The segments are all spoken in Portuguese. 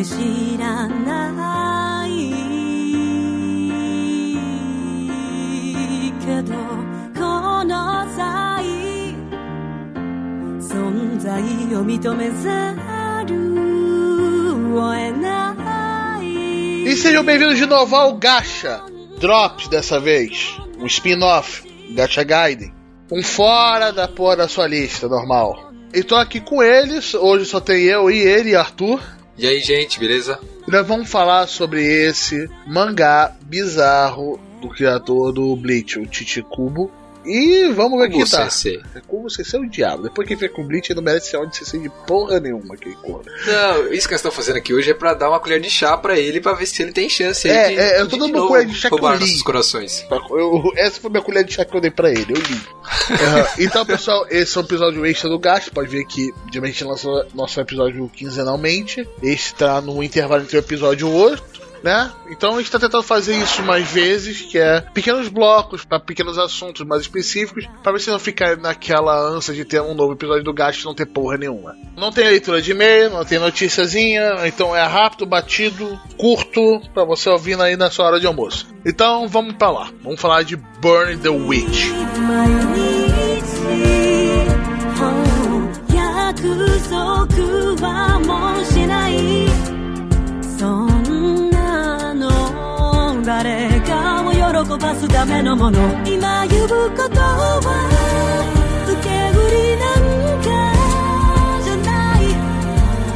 なんて知らないけどこの際存在を認めざるを得ない E sejam bem-vindos de novo ao Gacha Drops dessa vez. Um spin-off, Gacha Gaiden. Um fora da porra da sua lista, normal. E tô aqui com eles, hoje só tem eu e ele, Arthur. E aí, gente, beleza? Nós vamos falar sobre esse mangá bizarro do criador do Bleach, o Chichikubo. E vamos ver Kubo aqui, tá? Sensei. É como você ser o diabo. Depois que fez com o Bleach, ele não merece ser de sensei de porra nenhuma, aquele corno. Não, isso que nós estamos fazendo aqui hoje é pra dar uma colher de chá pra ele, pra ver se ele tem chance aí É, de, é, eu de tô dando de uma colher de chá que eu li. corações. Eu- essa foi minha colher de chá que eu dei pra ele, eu li. Então, pessoal, esse é um episódio extra do Gasto. Pode ver que geralmente a gente lança nosso episódio quinzenalmente. Este tá no intervalo entre o episódio e o outro. Né? Então a gente tá tentando fazer isso mais vezes, que é pequenos blocos para pequenos assuntos mais específicos, para você não ficar naquela ânsia de ter um novo episódio do Gasto e não ter porra nenhuma. Não tem leitura de e-mail, não tem noticiazinha, então é rápido, batido, curto, para você ouvir aí na sua hora de almoço. Então vamos pra lá. Vamos falar de Burn the Witch. すためのもの今言うことは受け売りなんかじゃない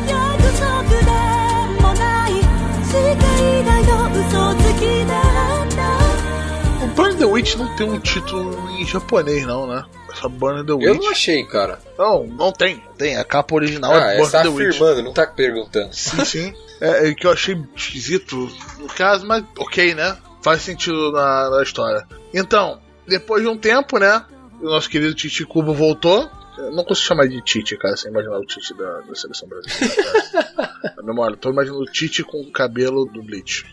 約束でもない誓いだよ嘘つきだった O Burn the Witch não tem um título em japonês, não, né? É só Burn the Eu Witch. não achei, cara. Não, não tem. Tem. A capa original ah, é é Burn tá the Witch. afirmando, não tá perguntando. Sim, sim. É, é que eu achei esquisito no caso, mas ok, né? Faz sentido na, na história. Então, depois de um tempo, né? O nosso querido Titi Cubo voltou. Eu não consigo chamar de Tite, cara, sem imaginar o Tite da, da seleção brasileira. Na memória, tô imaginando o Tite com o cabelo do Bleach.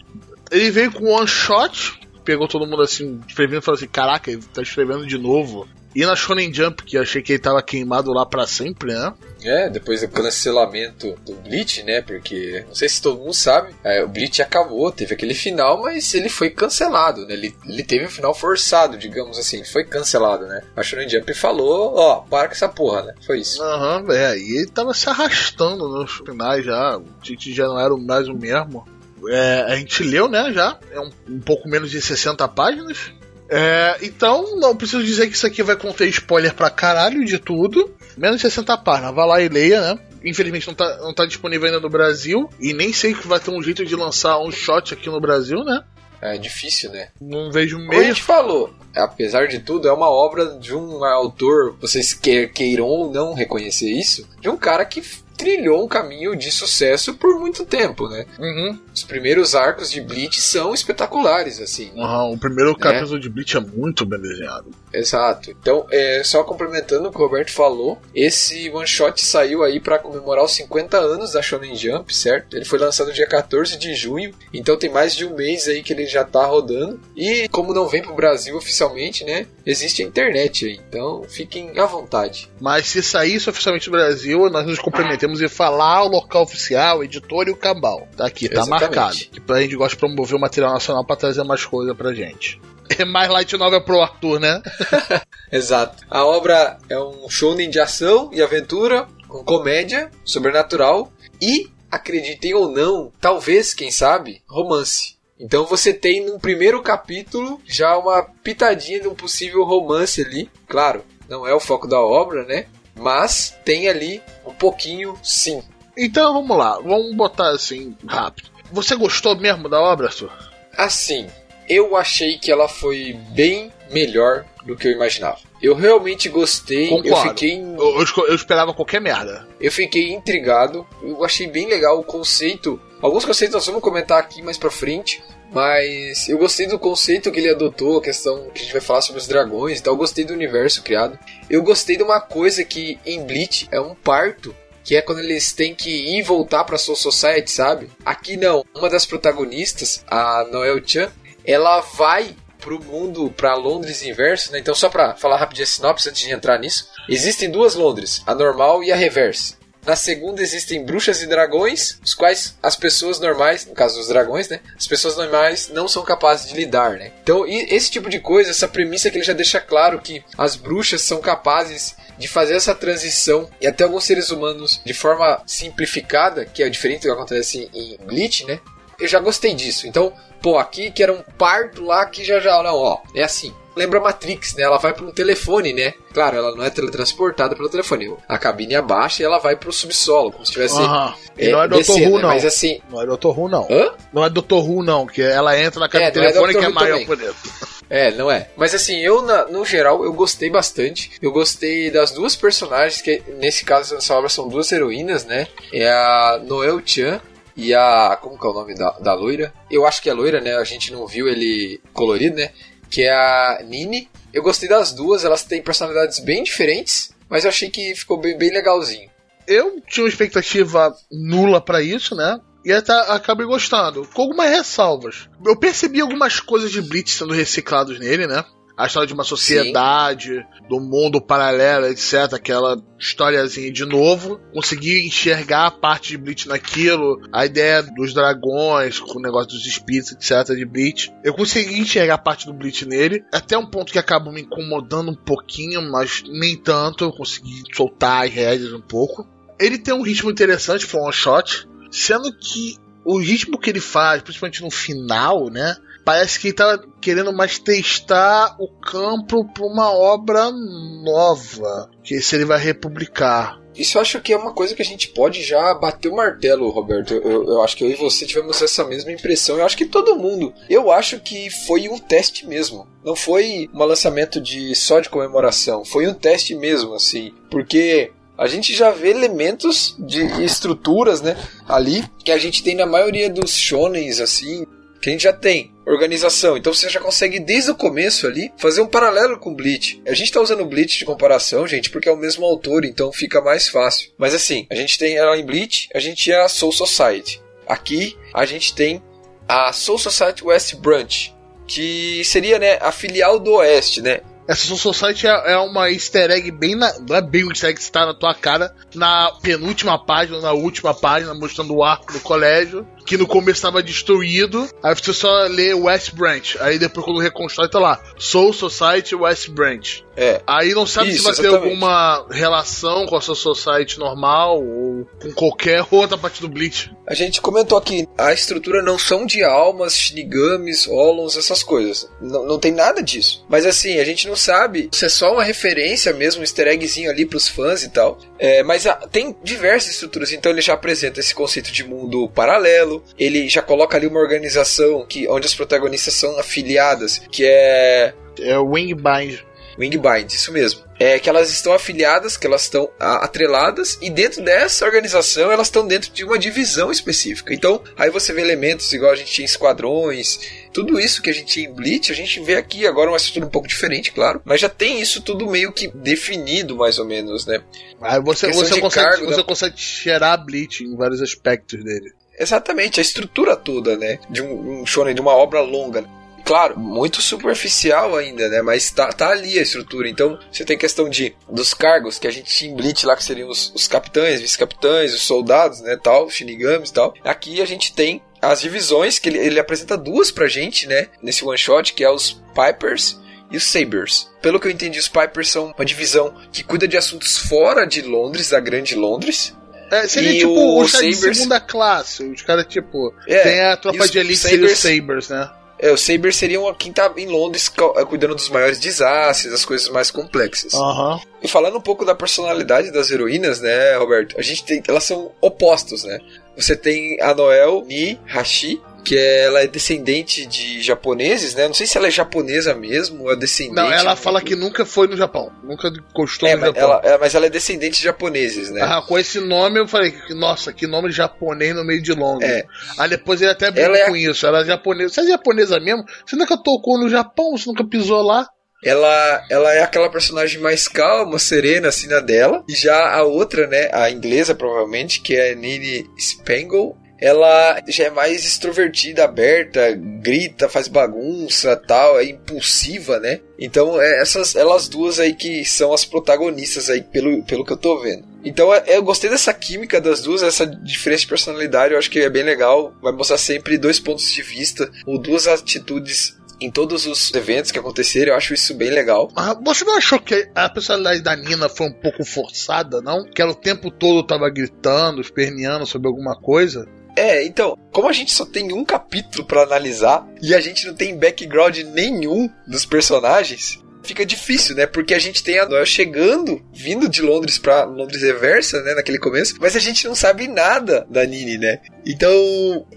Ele veio com one shot, pegou todo mundo assim, escrevendo e falou assim: Caraca, ele tá escrevendo de novo. E na Shonen Jump, que eu achei que ele tava queimado lá pra sempre, né? É, depois do cancelamento do Bleach, né? Porque, não sei se todo mundo sabe, é, o Bleach acabou, teve aquele final, mas ele foi cancelado, né? Ele, ele teve um final forçado, digamos assim, ele foi cancelado, né? A Shonen Jump falou, ó, para com essa porra, né? Foi isso. Aham, é, e ele tava se arrastando nos finais já, o Tite já não era mais o mesmo. É, a gente leu, né, já, é um, um pouco menos de 60 páginas. É, então, não preciso dizer que isso aqui vai conter spoiler pra caralho de tudo. Menos de 60 páginas, vá lá e leia, né? Infelizmente não tá, não tá disponível ainda no Brasil. E nem sei que vai ter um jeito de lançar um shot aqui no Brasil, né? É difícil, né? Não vejo Como a meio. gente falou, apesar de tudo, é uma obra de um autor, vocês que- queiram ou não reconhecer isso, de um cara que trilhou um caminho de sucesso por muito tempo, né? Uhum. Os primeiros arcos de Bleach são espetaculares, assim. Aham, o primeiro capítulo de Bleach é muito bem desenhado. Exato. Então, é, só complementando o que o Roberto falou, esse one shot saiu aí pra comemorar os 50 anos da Shonen Jump, certo? Ele foi lançado dia 14 de junho, então tem mais de um mês aí que ele já tá rodando. E como não vem pro Brasil oficialmente, né? Existe a internet aí, então fiquem à vontade. Mas se saísse oficialmente do Brasil, nós nos comprometemos em falar o local oficial, o editor e o cabal. Tá aqui, tá Exatamente. marcado. Que a gente gosta de promover o material nacional pra trazer mais coisa pra gente. É mais light novel pro Arthur, né? Exato. A obra é um shounen de ação e aventura, com comédia, sobrenatural e, acreditem ou não, talvez, quem sabe, romance. Então você tem no primeiro capítulo já uma pitadinha de um possível romance ali. Claro, não é o foco da obra, né? Mas tem ali um pouquinho sim. Então vamos lá, vamos botar assim rápido. Você gostou mesmo da obra, Arthur? Assim, eu achei que ela foi bem melhor do que eu imaginava. Eu realmente gostei, eu Concordo. fiquei Eu, eu esco- eu esperava qualquer merda. Eu fiquei intrigado, eu achei bem legal o conceito. Alguns conceitos nós vamos comentar aqui mais pra frente, mas eu gostei do conceito que ele adotou, a questão que a gente vai falar sobre os dragões e tal. Eu gostei do universo criado. Eu gostei de uma coisa que em Bleach é um parto, que é quando eles têm que ir e voltar pra Soul Society, sabe? Aqui não. Uma das protagonistas, a Noel Chan, ela vai pro mundo, pra Londres inverso, né? Então, só pra falar rapidinho a sinopse antes de entrar nisso, existem duas Londres, a normal e a reverse. Na segunda existem bruxas e dragões, os quais as pessoas normais, no caso dos dragões, né? As pessoas normais não são capazes de lidar, né? Então, esse tipo de coisa, essa premissa que ele já deixa claro que as bruxas são capazes de fazer essa transição e até alguns seres humanos de forma simplificada, que é diferente do que acontece em Bleach, né? Eu já gostei disso. Então, pô, aqui que era um parto lá que já já, não, ó, é assim. Lembra Matrix, né? Ela vai para um telefone, né? Claro, ela não é teletransportada pelo telefone. A cabine abaixa e ela vai pro subsolo, como se tivesse. Aham. E não é Dr. descendo, Who, né? não. Mas assim. Não é Dr. Who, não. Hã? Não é Dr. Who, não, que ela entra na cabine É, é que é Who maior por dentro. É, não é. Mas assim, eu, na- no geral, eu gostei bastante. Eu gostei das duas personagens, que nesse caso, nessa obra, são duas heroínas, né? É a Noel Chan e a. Como que é o nome da, da loira? Eu acho que é loira, né? A gente não viu ele colorido, né? Que é a Nini. Eu gostei das duas, elas têm personalidades bem diferentes, mas eu achei que ficou bem, bem legalzinho. Eu tinha uma expectativa nula pra isso, né? E até acabei gostando, com algumas ressalvas. Eu percebi algumas coisas de Blitz sendo reciclados nele, né? A história de uma sociedade, do mundo paralelo, etc. Aquela historiazinha de novo. Consegui enxergar a parte de Bleach naquilo, a ideia dos dragões, com o negócio dos espíritos, etc. de Bleach. Eu consegui enxergar a parte do Bleach nele, até um ponto que acabou me incomodando um pouquinho, mas nem tanto. Eu consegui soltar as rédeas um pouco. Ele tem um ritmo interessante para um one shot, sendo que o ritmo que ele faz, principalmente no final, né? Parece que ele tá querendo mais testar o campo para uma obra nova, que se ele vai republicar. Isso eu acho que é uma coisa que a gente pode já bater o martelo, Roberto. Eu, eu- eu acho que eu e você tivemos essa mesma impressão. Eu acho que todo mundo. Eu acho que foi um teste mesmo. Não foi um lançamento de só de comemoração. Foi um teste mesmo, assim. Porque a gente já vê elementos de estruturas, né? Ali que a gente tem na maioria dos shonens, assim. Que a gente já tem organização. Então você já consegue desde o começo ali fazer um paralelo com Bleach. A gente tá usando Bleach de comparação, gente, porque é o mesmo autor, então fica mais fácil. Mas assim, a gente tem ela em Bleach, a gente tinha a Soul Society. Aqui a gente tem a Soul Society West Branch, que seria, né, a filial do Oeste, né? Essa Soul Society é, é uma easter egg bem na. Não é bem um easter egg que está na tua cara. Na penúltima página, na última página, mostrando o arco do colégio. Que no começo estava destruído. Aí você só lê West Branch. Aí depois quando reconstrói, tá lá. Soul Society West Branch. É. Aí não sabe se Isso, vai ter exatamente. alguma relação com a Soul Society normal ou com qualquer outra parte do Bleach. A gente comentou aqui, a estrutura não são de almas, shinigamis, holons, essas coisas. Não, não tem nada disso. Mas assim, a gente não sabe se é só uma referência mesmo, um easter eggzinho ali pros fãs e tal. É, mas ah, tem diversas estruturas, então ele já apresenta esse conceito de mundo paralelo, ele já coloca ali uma organização que, onde as protagonistas são afiliadas, que é É o Wingbind. Wingbind, isso mesmo. É que elas estão afiliadas, que elas estão atreladas, e dentro dessa organização elas estão dentro de uma divisão específica. Então, aí você vê elementos igual a gente tinha em esquadrões, tudo isso que a gente tinha em Bleach, a gente vê aqui agora uma estrutura um pouco diferente, claro, mas já tem isso tudo meio que definido, mais ou menos, né? Aí você, Questão você, de consegue, você da- consegue cheirar Bleach em vários aspectos dele. Exatamente, a estrutura toda, né? De um, um shonen, de uma obra longa. Claro, muito superficial ainda, né? Mas tá, tá ali a estrutura. Então, você tem questão de dos cargos que a gente tinha em Bleach lá, que seriam os, os capitães, vice-capitães, os soldados, né? Tal, shinigamis e tal. Aqui a gente tem as divisões, que ele, ele apresenta duas pra gente, né? Nesse one shot, que é os Pipers e os Sabers. Pelo que eu entendi, os Pipers são uma divisão que cuida de assuntos fora de Londres, da grande Londres. É, seria E tipo o os caras de Sabers- segunda classe. Os caras, tipo, É, tem a e tropa os de elite seria os Sabers- Sabers, né? É, os Sabers seriam quem tá em Londres eh, cuidando dos maiores desastres, das coisas mais complexas. Aham. E falando um pouco da personalidade das heroínas, né, Roberto? A gente tem. Elas são opostos, né? Você tem a Noel Ni Hashi, que ela é descendente de japoneses, né? Não sei se ela é japonesa mesmo ou é descendente. Não, ela fala que nunca foi no Japão. Nunca encostou É, no mas Japão. ela, é, mas ela é descendente de japoneses, né? Ah, com esse nome eu falei, nossa, que nome japonês no meio de Londres. É. Aí depois ele até brincou é com isso. Ela é japonesa. Você é japonesa mesmo? Você nunca tocou no Japão? Você nunca pisou lá? Ela, ela é aquela personagem mais calma, serena, assim, na dela. E já a outra, né, a inglesa, provavelmente, que é Nini Spangle, ela já é mais extrovertida, aberta, grita, faz bagunça, tal, é impulsiva, né? Então, é essas elas duas aí que são as protagonistas aí pelo, pelo que eu tô vendo. Então, é, eu gostei dessa química das duas, essa diferença de personalidade, eu acho que é bem legal. Vai mostrar sempre dois pontos de vista, ou duas atitudes em todos os eventos que aconteceram, eu acho isso bem legal. Ah, você não achou que a personalidade da Nina foi um pouco forçada, não? Que ela o tempo todo tava gritando, esperneando sobre alguma coisa? É, então, como a gente só tem um capítulo para analisar e a gente não tem background nenhum dos personagens, fica difícil, né? Porque a gente tem a Noel chegando, vindo de Londres para Londres reversa, né? Naquele começo, mas a gente não sabe nada da Nini, né? Então,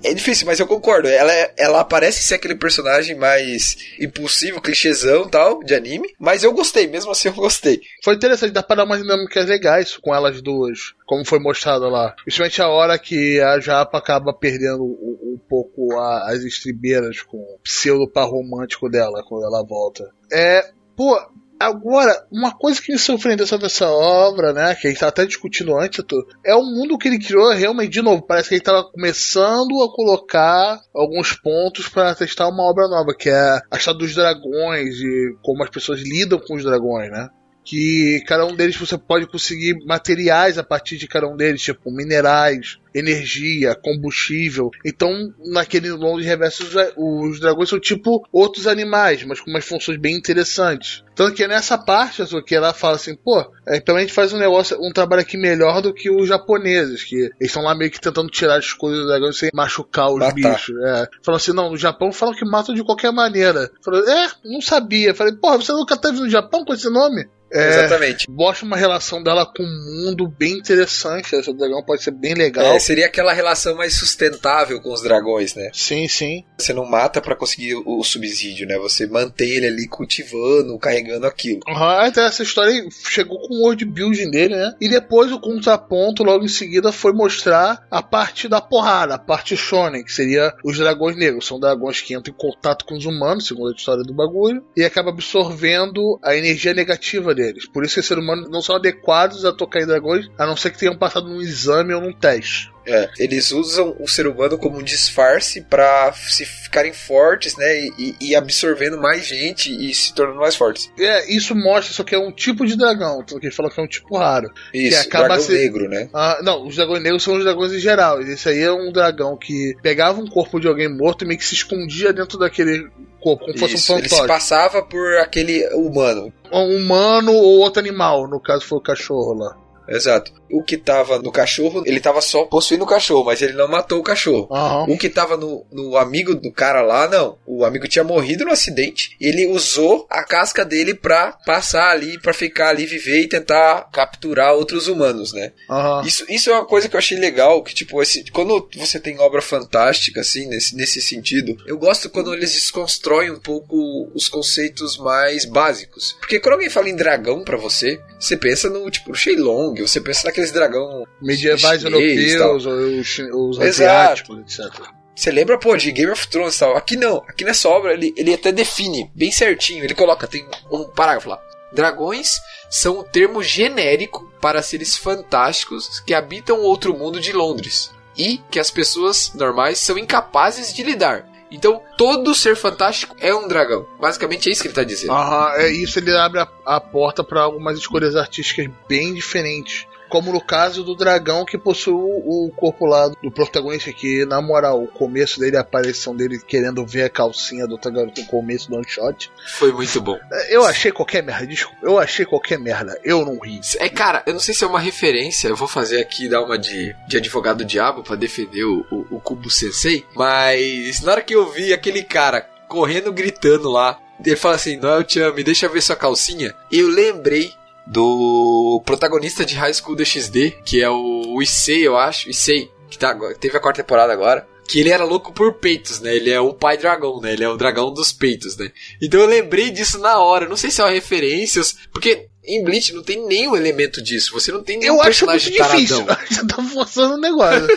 é difícil, mas eu concordo. Ela, ela parece ser aquele personagem mais impulsivo, clichêzão tal, de anime, mas eu gostei, mesmo assim eu gostei. Foi interessante, dá pra dar umas dinâmicas legais com elas duas, como foi mostrado lá. Principalmente a hora que a Japa acaba perdendo um, um pouco a, as estribeiras com o pseudo par romântico dela quando ela volta. É, Pô, agora, uma coisa que me surpreendeu sobre essa obra, né, que a gente tá até discutindo antes, é o mundo que ele criou realmente, de novo, parece que ele tava começando a colocar alguns pontos para testar uma obra nova, que é a história dos dragões e como as pessoas lidam com os dragões, né? Que cada um deles você pode conseguir materiais a partir de cada um deles, tipo minerais, energia, combustível. Então, naquele Londres Reverso, os dragões são tipo outros animais, mas com umas funções bem interessantes. Tanto que é nessa parte, que ela fala assim, pô, é, então a gente faz um negócio, um trabalho aqui melhor do que os japoneses, que eles estão lá meio que tentando tirar as coisas do dragão sem machucar os Matar. bichos. É. Falam assim, não, no Japão falam que matam de qualquer maneira. É, não sabia. Falei, porra, você nunca teve no Japão com esse nome? É, Exatamente. Mostra uma relação dela com o mundo bem interessante. Essa dragão pode ser bem legal. É, seria aquela relação mais sustentável com os dragões, né? Sim, sim. Você não mata para conseguir o subsídio, né? Você mantém ele ali cultivando, carregando aquilo. Uhum, até essa história chegou com o world building dele, né? E depois o contraponto, logo em seguida, foi mostrar a parte da porrada, a parte shonen, que seria os dragões negros. São dragões que entram em contato com os humanos, segundo a história do bagulho, e acaba absorvendo a energia negativa Por isso que os seres humanos não são adequados a tocar em dragões, a não ser que tenham passado num exame ou num teste. É, eles usam o ser humano como um disfarce para se ficarem fortes, né? E, e, absorvendo mais gente e se tornando mais fortes. É, isso mostra, só que é um tipo de dragão, que ele falou que é um tipo raro. Isso, que acaba dragão ser... negro, né? Ah, não, os dragões negros são os dragões em geral. Esse aí é um dragão que pegava um corpo de alguém morto e meio que se escondia dentro daquele corpo, como Isso, fosse um fantoche. Ele se passava por aquele humano. Um humano ou outro animal, no caso foi o cachorro lá. Exato. O que tava no cachorro, ele tava só possuindo o cachorro, mas ele não matou o cachorro. Uhum. O que tava no, no amigo do cara lá, não. O amigo tinha morrido no acidente. Ele usou a casca dele pra passar ali, pra ficar ali, viver e tentar capturar outros humanos, né? Uhum. Isso, isso é uma coisa que eu achei legal, que tipo, esse, quando você tem obra fantástica, assim, nesse, nesse sentido, eu gosto quando eles desconstroem um pouco os conceitos mais básicos. Porque quando alguém fala em dragão para você, você pensa no, tipo, no Shenlong, você pensa naqueles dragão medievais europeus, os, os asiáticos, etc. Você lembra, pô, de Game of Thrones e tal. Aqui não. Aqui nessa obra ele, ele até define bem certinho. Ele coloca, tem um parágrafo lá. Dragões são um termo genérico para seres fantásticos que habitam outro mundo de Londres e que as pessoas normais são incapazes de lidar. Então, todo ser fantástico é um dragão. Basicamente é isso que ele está dizendo. Aham, é isso. Ele abre a, a porta para algumas escolhas artísticas bem diferentes como no caso do dragão que possui o corpo lá do protagonista, que na moral, o começo dele, a aparição dele querendo ver a calcinha do outro garoto no começo do one shot. Foi muito bom. Eu achei qualquer merda, desculpa, eu achei qualquer merda, eu não ri. É, cara, eu não sei se é uma referência, eu vou fazer aqui, dar uma de, de advogado diabo para defender o, o, o Kubo Sensei, mas na hora que eu vi aquele cara correndo, gritando lá, ele fala assim, Noel Chan, me deixa ver sua calcinha, eu lembrei do protagonista de High School DxD, que é o Issei, eu acho, Issei, que tá, teve a quarta temporada agora. Que ele era louco por peitos, né? Ele é o pai dragão, né? Ele é o dragão dos peitos, né? Então eu lembrei disso na hora. Não sei se é uma referência, porque em Bleach não tem nenhum elemento disso. Você não tem nenhum eu personagem acho muito difícil. taradão. Você tá forçando o negócio.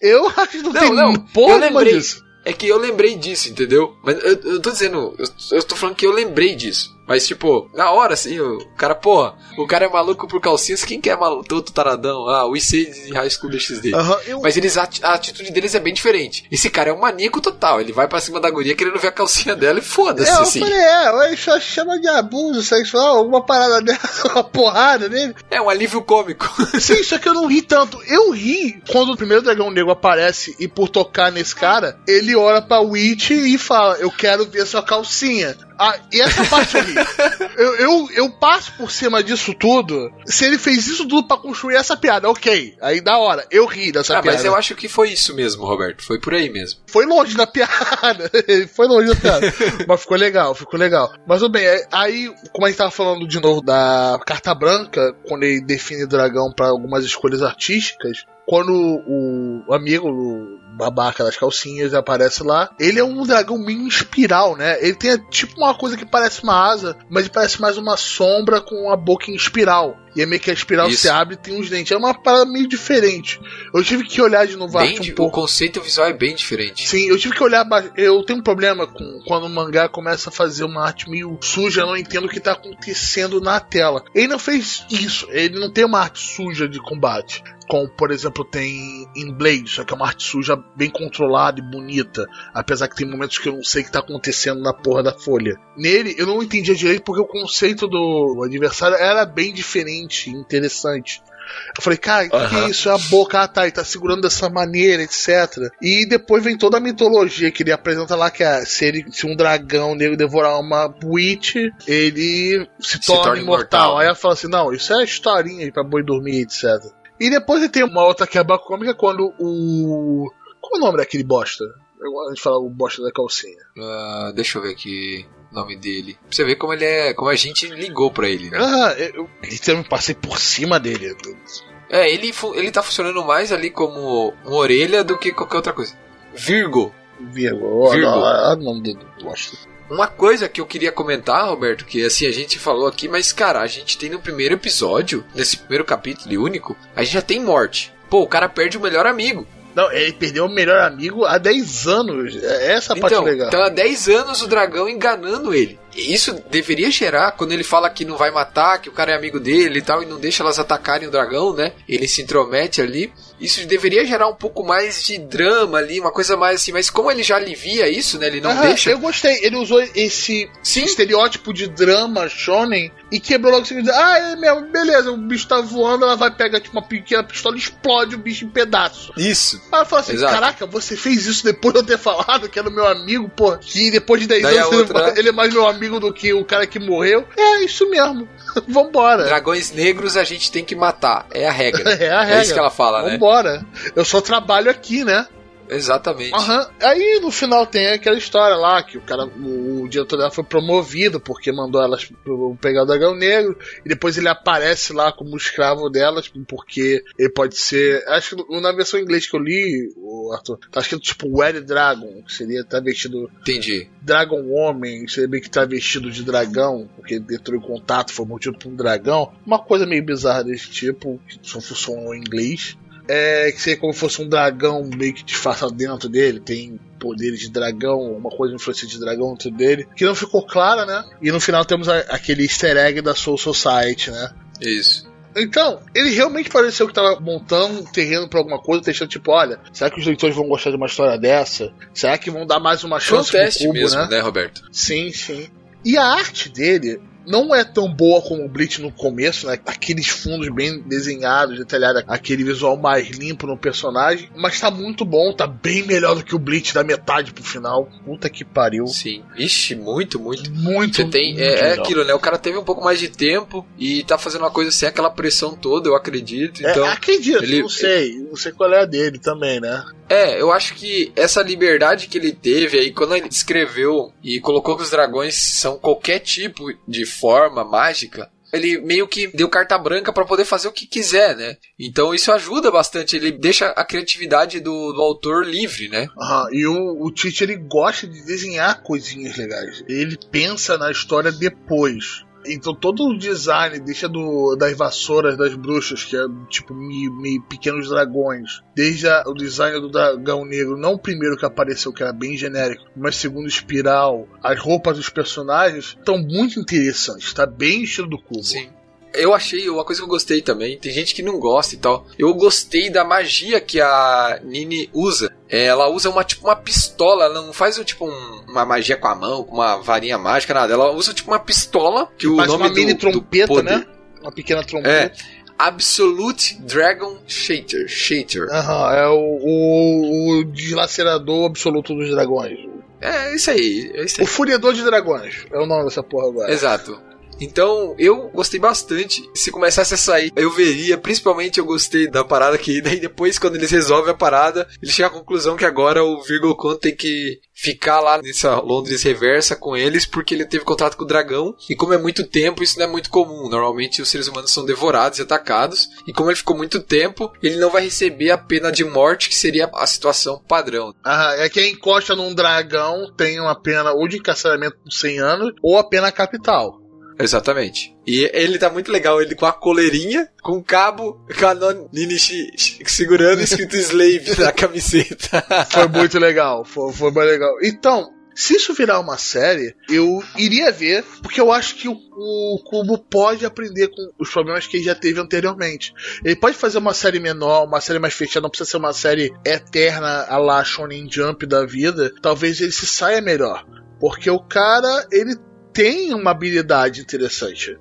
eu acho que não, não tem não, porra eu lembrei, disso. É que eu lembrei disso, entendeu? Mas eu, eu tô dizendo, eu, eu tô falando que eu lembrei disso. Mas, tipo, na hora, assim, o cara, porra, o cara é maluco por calcinhas, quem que é maluco? Todo taradão? Ah, o IC de High School DxD. Aham, eu- Mas eles, a, a atitude deles é bem diferente. Esse cara é um maníaco total. Ele vai pra cima da guria querendo ver a calcinha dela e foda-se, É, eu assim. falei, é, só chama de abuso sexual, alguma parada dessa, uma porrada nele. É um alívio cômico. Sim, só que eu não ri tanto. Eu ri quando o primeiro dragão negro aparece e por tocar nesse cara, ele olha pra Witch e fala: Eu quero ver sua calcinha. Ah, e essa parte eu ri. Eu, eu, eu passo por cima disso tudo. Se ele fez isso tudo pra construir essa piada, ok. Aí da hora, eu ri dessa ah, piada. mas eu acho que foi isso mesmo, Roberto. Foi por aí mesmo. Foi longe da piada. Foi longe da piada. Mas ficou legal, ficou legal. Mas tudo bem, é- aí, como a gente tava falando de novo da carta branca, quando ele define o dragão pra algumas escolhas artísticas, quando o, amigo, o babaca das calcinhas, aparece lá, ele é um dragão em espiral, né? Ele tem tipo uma coisa que parece uma asa, mas parece mais uma sombra com a boca em espiral. E é meio que a espiral Isso. se abre e tem uns dentes. É uma parada meio diferente. Eu tive que olhar de novo a arte um o pouco. conceito visual é bem diferente. Sim, eu tive que olhar. Eu tenho um problema com quando o mangá começa a fazer uma arte meio suja, eu não entendo o que tá acontecendo na tela. Ele não fez isso, ele não tem uma arte suja de combate. Como, por exemplo, tem em Blade, só que é uma arte suja bem controlada e bonita. Apesar que tem momentos que eu não sei o que tá acontecendo na porra da folha. Nele, eu não entendia direito porque o conceito do adversário era bem diferente, interessante. Eu falei, cara, o que, que é isso? É a boca, ah tá, ele tá segurando dessa maneira, etc. E depois vem toda a mitologia que ele apresenta lá, que é se, ele, se um dragão negro devorar uma witch, ele se, torna, torna imortal. imortal. Aí ela fala assim, não, isso é historinha aí pra boi dormir, etc. E depois ele tem uma outra quebra cômica quando o... Qual é o nome daquele bosta? Eu- A gente fala o bosta da calcinha. Ah, deixa eu ver aqui nome dele. Pra você ver como ele é. Como a gente ligou pra ele, né? Ah, eu literalmente passei por cima dele. É, ele, ele tá funcionando mais ali como uma orelha do que qualquer outra coisa. Virgo. Virgo. Virgo. Olha o nome dele, bosta. Uma coisa que eu queria comentar, Roberto, que assim a gente falou aqui, mas cara, a gente tem no primeiro episódio, nesse primeiro capítulo e único, a gente já tem morte. Pô, o cara perde o melhor amigo. Não, ele perdeu o melhor amigo há 10 anos. É Essa parte Então, legal. então há 10 anos o dragão enganando ele. Isso deveria gerar, quando ele fala que não vai matar, que o cara é amigo dele e tal, e não deixa elas atacarem o dragão, né? Ele se intromete ali. Isso deveria gerar um pouco mais de drama ali, uma coisa mais assim. Mas como ele já alivia isso, né? Ele não Aham, deixa. Eu gostei. Ele usou esse Sim. estereótipo de drama shonen e quebrou logo o seguinte: ah, é mesmo, beleza, o bicho tá voando, ela vai pegar tipo, uma pequena pistola e explode o bicho em pedaços. Isso. Aí ela fala assim: Exato. caraca, você fez isso depois de eu ter falado que era o meu amigo, pô, que depois de 10 Daí anos ele- outra- ele é mais meu amigo do que o cara que morreu. É isso mesmo. Vambora. Dragões negros a gente tem que matar. É a regra. É a regra. isso que ela fala, né? Vambora. Eu só trabalho aqui, né? Exatamente. Aham. Aí no final tem aquela história lá que o cara, o, o diretor dela foi promovido porque mandou elas pegar o dragão negro e depois ele aparece lá como escravo delas porque ele pode ser, acho que na versão em inglês que eu li, o Arthur, tá escrito tipo Red Dragon, que seria tá vestido Entendi. Dragon Homem, seria meio que tá vestido de dragão, porque entrou em contato, foi mordido por um dragão, uma coisa meio bizarra desse tipo, que só funcionou em inglês é que seria como se fosse um dragão meio que disfarçado dentro dele, tem poderes de dragão, uma coisa influência de dragão dentro dele, que não ficou clara, né? E no final temos a- aquele easter egg da Soul Society, né? Isso. Então, ele realmente pareceu que tava montando um terreno pra alguma coisa, deixando tipo, olha, será que os leitores vão gostar de uma história dessa? Será que vão dar mais uma Foi um chance pro teste cubo, mesmo, né? né, Roberto? Sim, sim. E a arte dele não é tão boa como o Bleach no começo, né? Aqueles fundos bem desenhados, detalhados, aquele visual mais limpo no personagem. Mas tá muito bom, tá bem melhor do que o Bleach da metade pro final. Puta que pariu. Sim. Ixi, muito, muito. Muito, Você tem. muito É, é aquilo, né? O cara teve um pouco mais de tempo e tá fazendo uma coisa sem aquela pressão toda, eu acredito. É, Então. acredito, ele- não sei. Não sei qual é a dele também, né? É, eu acho que essa liberdade que ele teve aí, quando ele escreveu e colocou que os dragões são qualquer tipo de forma mágica, ele meio que deu carta branca pra poder fazer o que quiser, né? Então isso ajuda bastante, ele deixa a criatividade do, do autor livre, né? Aham, E o, o Tite ele gosta de desenhar coisinhas legais. Ele pensa na história depois. Então todo o design, deixa do, das vassouras das bruxas, que é tipo meio, meio pequenos dragões, desde a, o design do dragão negro, não o primeiro que apareceu, que era bem genérico, mas segundo espiral, as roupas dos personagens estão muito interessantes, tá bem estilo do cubo. Sim. Eu achei uma coisa que eu gostei também. Tem gente que não gosta e tal. Eu gostei da magia que a Nini usa. É, ela usa uma tipo uma pistola, ela não faz tipo um, uma magia com a mão, com uma varinha mágica, nada. Ela usa tipo uma pistola que o Faz nome uma do, mini do trompeta, poder- né? Uma pequena trompeta. Absolute Dragon Shater. Shater. Aham, é o, o, o dilacerador absoluto dos dragões. É isso aí, é isso O aí. furiador de dragões é o nome dessa porra agora. Exato. Então, eu gostei bastante. Se começasse a sair, eu veria. Principalmente eu gostei da parada que daí depois, quando eles resolvem a parada, eles chegam à conclusão que agora o Virgo Con tem que ficar lá nessa Londres reversa com eles, porque ele teve contato com o dragão. E como é muito tempo, isso não é muito comum. Normalmente os seres humanos são devorados e atacados. E como ele ficou muito tempo, ele não vai receber a pena de morte, que seria a situação padrão. Ah, é quem encosta num dragão tem uma pena ou de encarceramento por 100 anos ou a pena capital. Exatamente. E ele tá muito legal, ele com a coleirinha, com o cabo, com a non Ninichi segurando escrito slave na camiseta. Foi muito legal, foi, foi legal. Então, se isso virar uma série, eu iria ver, porque eu acho que o, o Cubo pode aprender com os problemas que ele já teve anteriormente. Ele pode fazer uma série menor, uma série mais fechada, não precisa ser uma série eterna a la Shonen Jump da vida. Talvez ele se saia melhor. Porque o cara, ele tem uma habilidade interessante.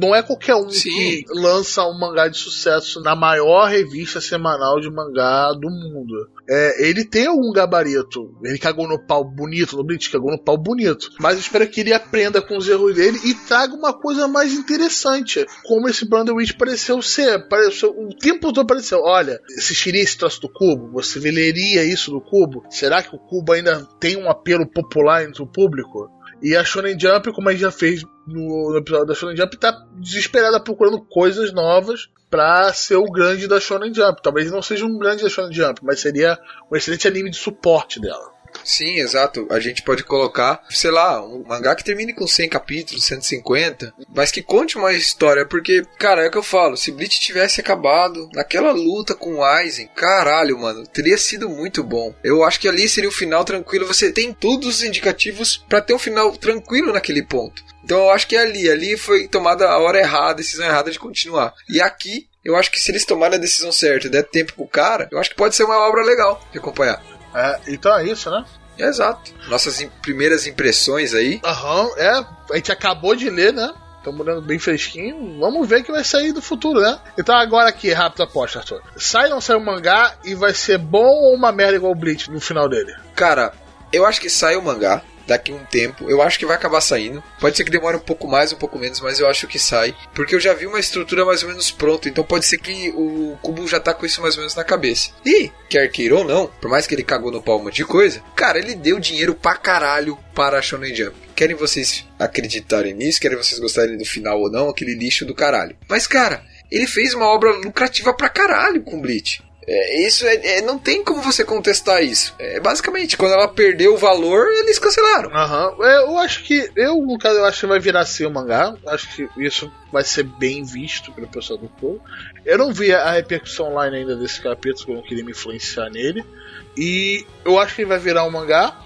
Não é qualquer um Sim. que lança um mangá de sucesso na maior revista semanal de mangá do mundo. É, ele tem algum gabarito. Ele cagou no pau bonito, no Bleach, cagou no pau bonito. Mas eu espero que ele aprenda com os erros dele e traga uma coisa mais interessante. Como esse Brandon Witch pareceu ser. Pareceu, o tempo todo pareceu. Olha, assistiria esse troço do cubo? Você leria isso do cubo? Será que o cubo ainda tem um apelo popular entre o público? E a Shonen Jump, como a gente já fez no, episódio da Shonen Jump, tá desesperada procurando coisas novas pra ser o grande da Shonen Jump. Talvez não seja um grande da Shonen Jump, mas seria um excelente anime de suporte dela. Sim, exato. A gente pode colocar, sei lá, um mangá que termine com 100 capítulos, 150, mas que conte uma história, porque, cara, é o que eu falo, se Bleach tivesse acabado naquela luta com o Aizen, caralho, mano, teria sido muito bom. Eu acho que ali seria o final tranquilo, você tem todos os indicativos pra ter um final tranquilo naquele ponto. Então eu acho que ali, ali foi tomada a hora errada, a decisão errada de continuar. E aqui, eu acho que se eles tomarem a decisão certa e der tempo pro cara, eu acho que pode ser uma obra legal de acompanhar. É, então é isso, né? Exato. Nossas im- primeiras impressões aí. Aham, é. A gente acabou de ler, né? Estamos olhando bem fresquinho. Vamos ver o que vai sair do futuro, né? Então agora aqui, rápido aposta, Arthur. Sai ou não sai o mangá e vai ser bom ou uma merda igual o Bleach no final dele? Cara, eu acho que sai o mangá daqui um tempo. Eu acho que vai acabar saindo. Pode ser que demore um pouco mais, um pouco menos, mas eu acho que sai. Porque eu já vi uma estrutura mais ou menos pronta. Então pode ser que o Kubo já tá com isso mais ou menos na cabeça. E, quer queira ou não, por mais que ele cagou no pau um monte de coisa, cara, ele deu dinheiro pra caralho para a Shonen Jump. Querem vocês acreditarem nisso? Querem vocês gostarem do final ou não? Aquele lixo do caralho. Mas, cara, ele fez uma obra lucrativa pra caralho com Bleach. É, isso é, é- não tem como você contestar isso. É, basicamente, quando ela perdeu o valor, eles cancelaram. É, eu acho que. Eu, no caso, eu acho que vai virar assim o mangá. Acho que isso vai ser bem visto pelo pessoal do povo. Eu não vi a repercussão online ainda desse capítulo, eu não queria me influenciar nele. E eu acho que ele vai virar um mangá.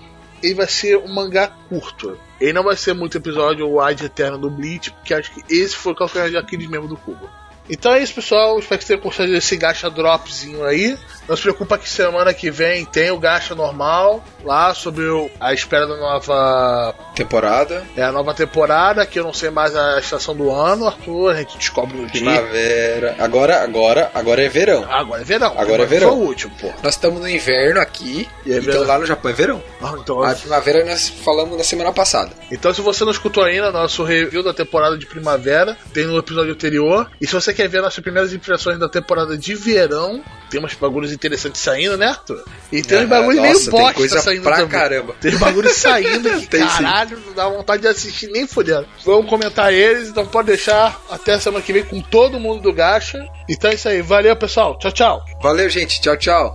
Ele vai ser um mangá curto. Ele não vai ser muito episódio ou ad eterno do Bleach, porque acho que esse foi o calcanhar de Aquiles mesmo do Cubo. Então é isso, pessoal. Espero que vocês tenham gostado desse gacha dropzinho aí. Não se preocupa que semana que vem tem o gacha normal lá sobre o- a espera da nova Temporada, é a nova temporada, que eu não sei mais a estação do ano, Arthur, a gente descobre no dia. primavera. Agora, agora, agora é verão. Agora é verão. Agora é Foi verão. o último, pô. Nós estamos no inverno aqui, E é então verão. lá no Japão é verão. Ah, Então, A primavera nós falamos na semana passada. então, se você não escutou ainda nosso review da temporada de primavera, tem no episódio anterior. E se você quer ver nossas primeiras impressões da temporada de verão, tem uns bagulhos interessantes saindo, né, Arthur? E tem uns bagulhos meio É, tem bosta coisa saindo pra também. caramba. Tem bagulho saindo que, Tem sim. caralho, não dá vontade de assistir nem fodendo. Vamos comentar eles, então pode deixar até semana que vem com todo mundo do Gacha. Então é isso aí, valeu pessoal, tchau, tchau. Valeu, gente. Tchau, tchau.